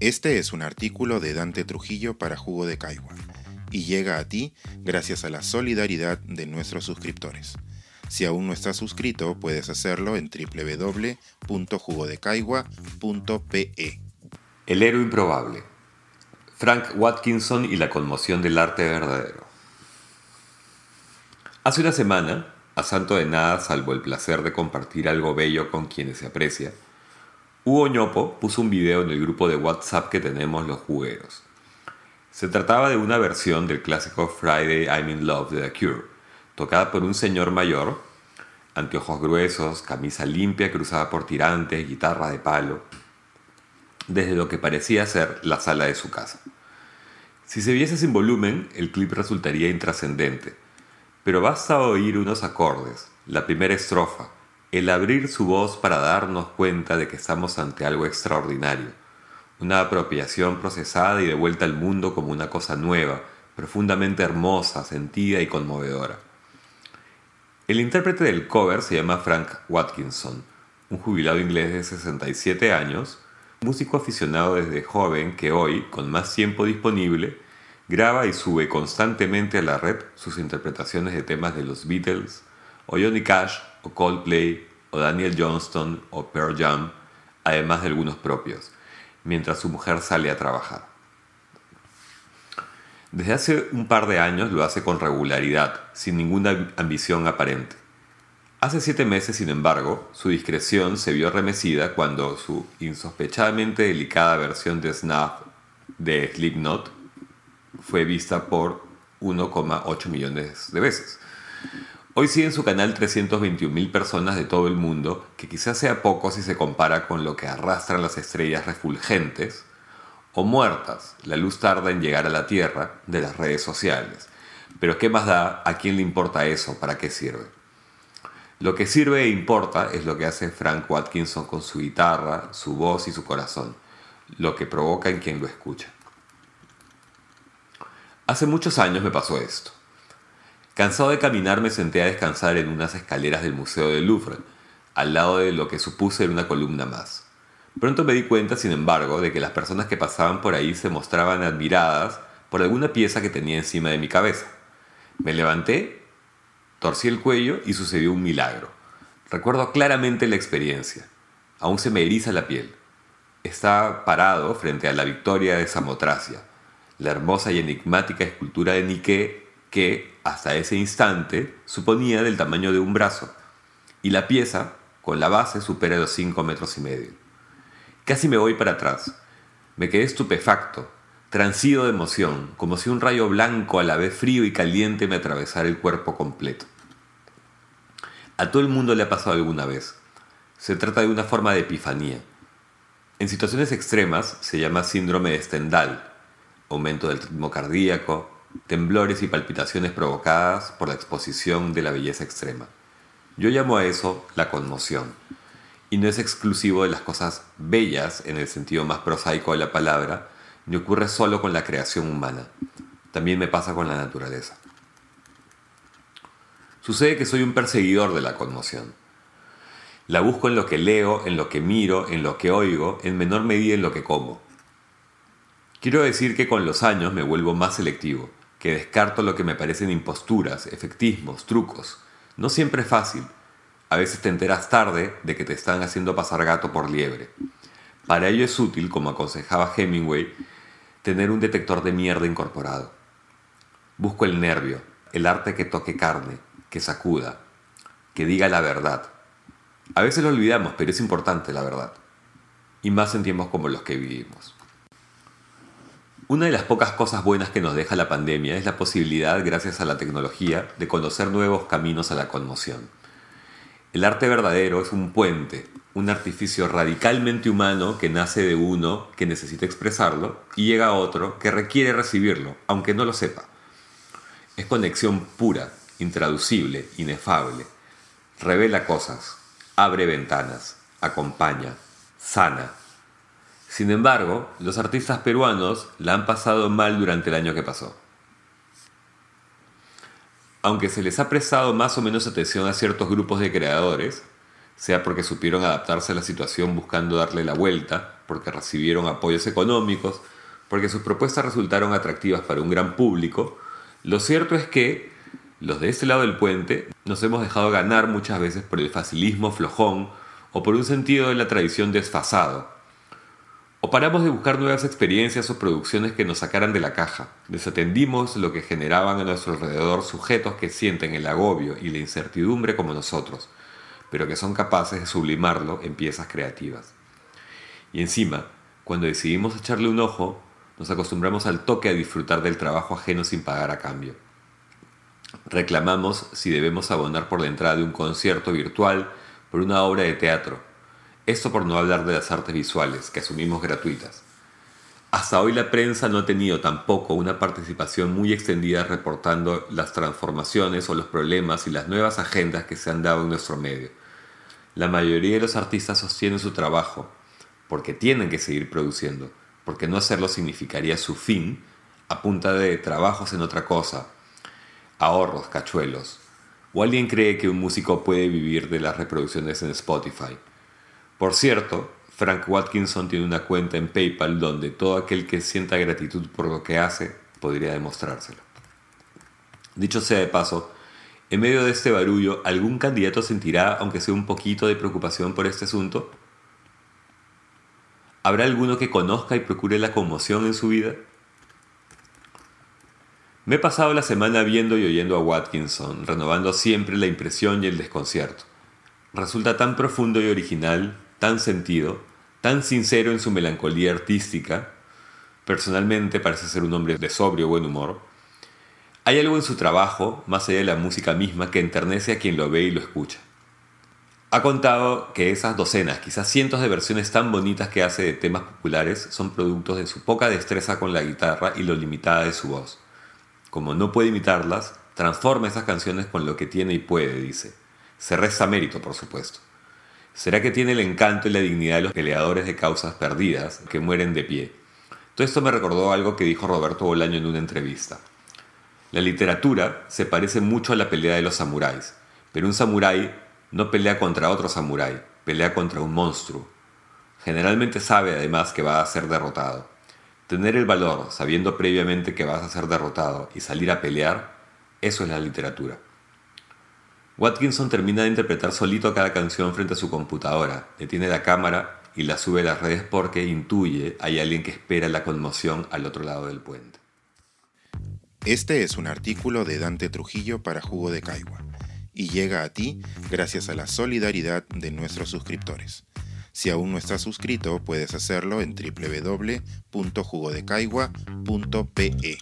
Este es un artículo de Dante Trujillo para Jugo de Caigua y llega a ti gracias a la solidaridad de nuestros suscriptores. Si aún no estás suscrito, puedes hacerlo en www.jugodecaigua.pe. El héroe improbable. Frank Watkinson y la conmoción del arte verdadero. Hace una semana, a santo de nada salvo el placer de compartir algo bello con quienes se aprecia, Hugo Ñopo puso un video en el grupo de WhatsApp que tenemos los jugueros. Se trataba de una versión del clásico Friday I'm in Love de The Cure, tocada por un señor mayor, anteojos gruesos, camisa limpia cruzada por tirantes, guitarra de palo, desde lo que parecía ser la sala de su casa. Si se viese sin volumen, el clip resultaría intrascendente, pero basta oír unos acordes, la primera estrofa, el abrir su voz para darnos cuenta de que estamos ante algo extraordinario, una apropiación procesada y devuelta al mundo como una cosa nueva, profundamente hermosa, sentida y conmovedora. El intérprete del cover se llama Frank Watkinson, un jubilado inglés de 67 años, músico aficionado desde joven que hoy, con más tiempo disponible, Graba y sube constantemente a la red sus interpretaciones de temas de los Beatles, o Johnny Cash, o Coldplay, o Daniel Johnston, o Pearl Jam, además de algunos propios, mientras su mujer sale a trabajar. Desde hace un par de años lo hace con regularidad, sin ninguna ambición aparente. Hace siete meses, sin embargo, su discreción se vio remecida cuando su insospechadamente delicada versión de Snap de Slipknot fue vista por 1,8 millones de veces. Hoy sigue en su canal 321 mil personas de todo el mundo, que quizás sea poco si se compara con lo que arrastran las estrellas refulgentes o muertas, la luz tarda en llegar a la Tierra, de las redes sociales. Pero ¿qué más da? ¿A quién le importa eso? ¿Para qué sirve? Lo que sirve e importa es lo que hace Frank Watkinson con su guitarra, su voz y su corazón, lo que provoca en quien lo escucha. Hace muchos años me pasó esto. Cansado de caminar me senté a descansar en unas escaleras del Museo del Louvre, al lado de lo que supuse era una columna más. Pronto me di cuenta, sin embargo, de que las personas que pasaban por ahí se mostraban admiradas por alguna pieza que tenía encima de mi cabeza. Me levanté, torcí el cuello y sucedió un milagro. Recuerdo claramente la experiencia. Aún se me eriza la piel. Estaba parado frente a la victoria de Samotracia, la hermosa y enigmática escultura de Nike que, hasta ese instante, suponía del tamaño de un brazo, y la pieza, con la base, supera los cinco metros y medio. Casi me voy para atrás. Me quedé estupefacto, transido de emoción, como si un rayo blanco a la vez frío y caliente me atravesara el cuerpo completo. A todo el mundo le ha pasado alguna vez. Se trata de una forma de epifanía. En situaciones extremas se llama síndrome de Stendhal, aumento del ritmo cardíaco, temblores y palpitaciones provocadas por la exposición de la belleza extrema. Yo llamo a eso la conmoción, y no es exclusivo de las cosas bellas en el sentido más prosaico de la palabra, ni ocurre solo con la creación humana, también me pasa con la naturaleza. Sucede que soy un perseguidor de la conmoción. La busco en lo que leo, en lo que miro, en lo que oigo, en menor medida en lo que como. Quiero decir que con los años me vuelvo más selectivo, que descarto lo que me parecen imposturas, efectismos, trucos. No siempre es fácil. A veces te enteras tarde de que te están haciendo pasar gato por liebre. Para ello es útil, como aconsejaba Hemingway, tener un detector de mierda incorporado. Busco el nervio, el arte que toque carne, que sacuda, que diga la verdad. A veces lo olvidamos, pero es importante la verdad. Y más en tiempos como los que vivimos. Una de las pocas cosas buenas que nos deja la pandemia es la posibilidad, gracias a la tecnología, de conocer nuevos caminos a la conmoción. El arte verdadero es un puente, un artificio radicalmente humano que nace de uno que necesita expresarlo y llega a otro que requiere recibirlo, aunque no lo sepa. Es conexión pura, intraducible, inefable. Revela cosas, abre ventanas, acompaña, sana, sin embargo, los artistas peruanos la han pasado mal durante el año que pasó. Aunque se les ha prestado más o menos atención a ciertos grupos de creadores, sea porque supieron adaptarse a la situación buscando darle la vuelta, porque recibieron apoyos económicos, porque sus propuestas resultaron atractivas para un gran público, lo cierto es que los de este lado del puente nos hemos dejado ganar muchas veces por el facilismo flojón o por un sentido de la tradición desfasado. O paramos de buscar nuevas experiencias o producciones que nos sacaran de la caja. Desatendimos lo que generaban a nuestro alrededor sujetos que sienten el agobio y la incertidumbre como nosotros, pero que son capaces de sublimarlo en piezas creativas. Y encima, cuando decidimos echarle un ojo, nos acostumbramos al toque a disfrutar del trabajo ajeno sin pagar a cambio. Reclamamos si debemos abonar por la entrada de un concierto virtual, por una obra de teatro. Esto por no hablar de las artes visuales, que asumimos gratuitas. Hasta hoy la prensa no ha tenido tampoco una participación muy extendida reportando las transformaciones o los problemas y las nuevas agendas que se han dado en nuestro medio. La mayoría de los artistas sostienen su trabajo porque tienen que seguir produciendo, porque no hacerlo significaría su fin a punta de trabajos en otra cosa, ahorros, cachuelos. ¿O alguien cree que un músico puede vivir de las reproducciones en Spotify? Por cierto, Frank Watkinson tiene una cuenta en PayPal donde todo aquel que sienta gratitud por lo que hace podría demostrárselo. Dicho sea de paso, en medio de este barullo, ¿algún candidato sentirá, aunque sea un poquito de preocupación por este asunto? ¿Habrá alguno que conozca y procure la conmoción en su vida? Me he pasado la semana viendo y oyendo a Watkinson, renovando siempre la impresión y el desconcierto. Resulta tan profundo y original, tan sentido, tan sincero en su melancolía artística. Personalmente parece ser un hombre de sobrio buen humor. Hay algo en su trabajo, más allá de la música misma, que enternece a quien lo ve y lo escucha. Ha contado que esas docenas, quizás cientos de versiones tan bonitas que hace de temas populares son productos de su poca destreza con la guitarra y lo limitada de su voz. Como no puede imitarlas, transforma esas canciones con lo que tiene y puede, dice. Se resta mérito, por supuesto. ¿Será que tiene el encanto y la dignidad de los peleadores de causas perdidas que mueren de pie? Todo esto me recordó algo que dijo Roberto Bolaño en una entrevista. La literatura se parece mucho a la pelea de los samuráis, pero un samurái no pelea contra otro samurái, pelea contra un monstruo. Generalmente sabe además que va a ser derrotado. Tener el valor, sabiendo previamente que vas a ser derrotado y salir a pelear, eso es la literatura. Watkinson termina de interpretar solito cada canción frente a su computadora, detiene la cámara y la sube a las redes porque intuye hay alguien que espera la conmoción al otro lado del puente. Este es un artículo de Dante Trujillo para Jugo de Caigua y llega a ti gracias a la solidaridad de nuestros suscriptores. Si aún no estás suscrito, puedes hacerlo en www.jugodecaigua.pe.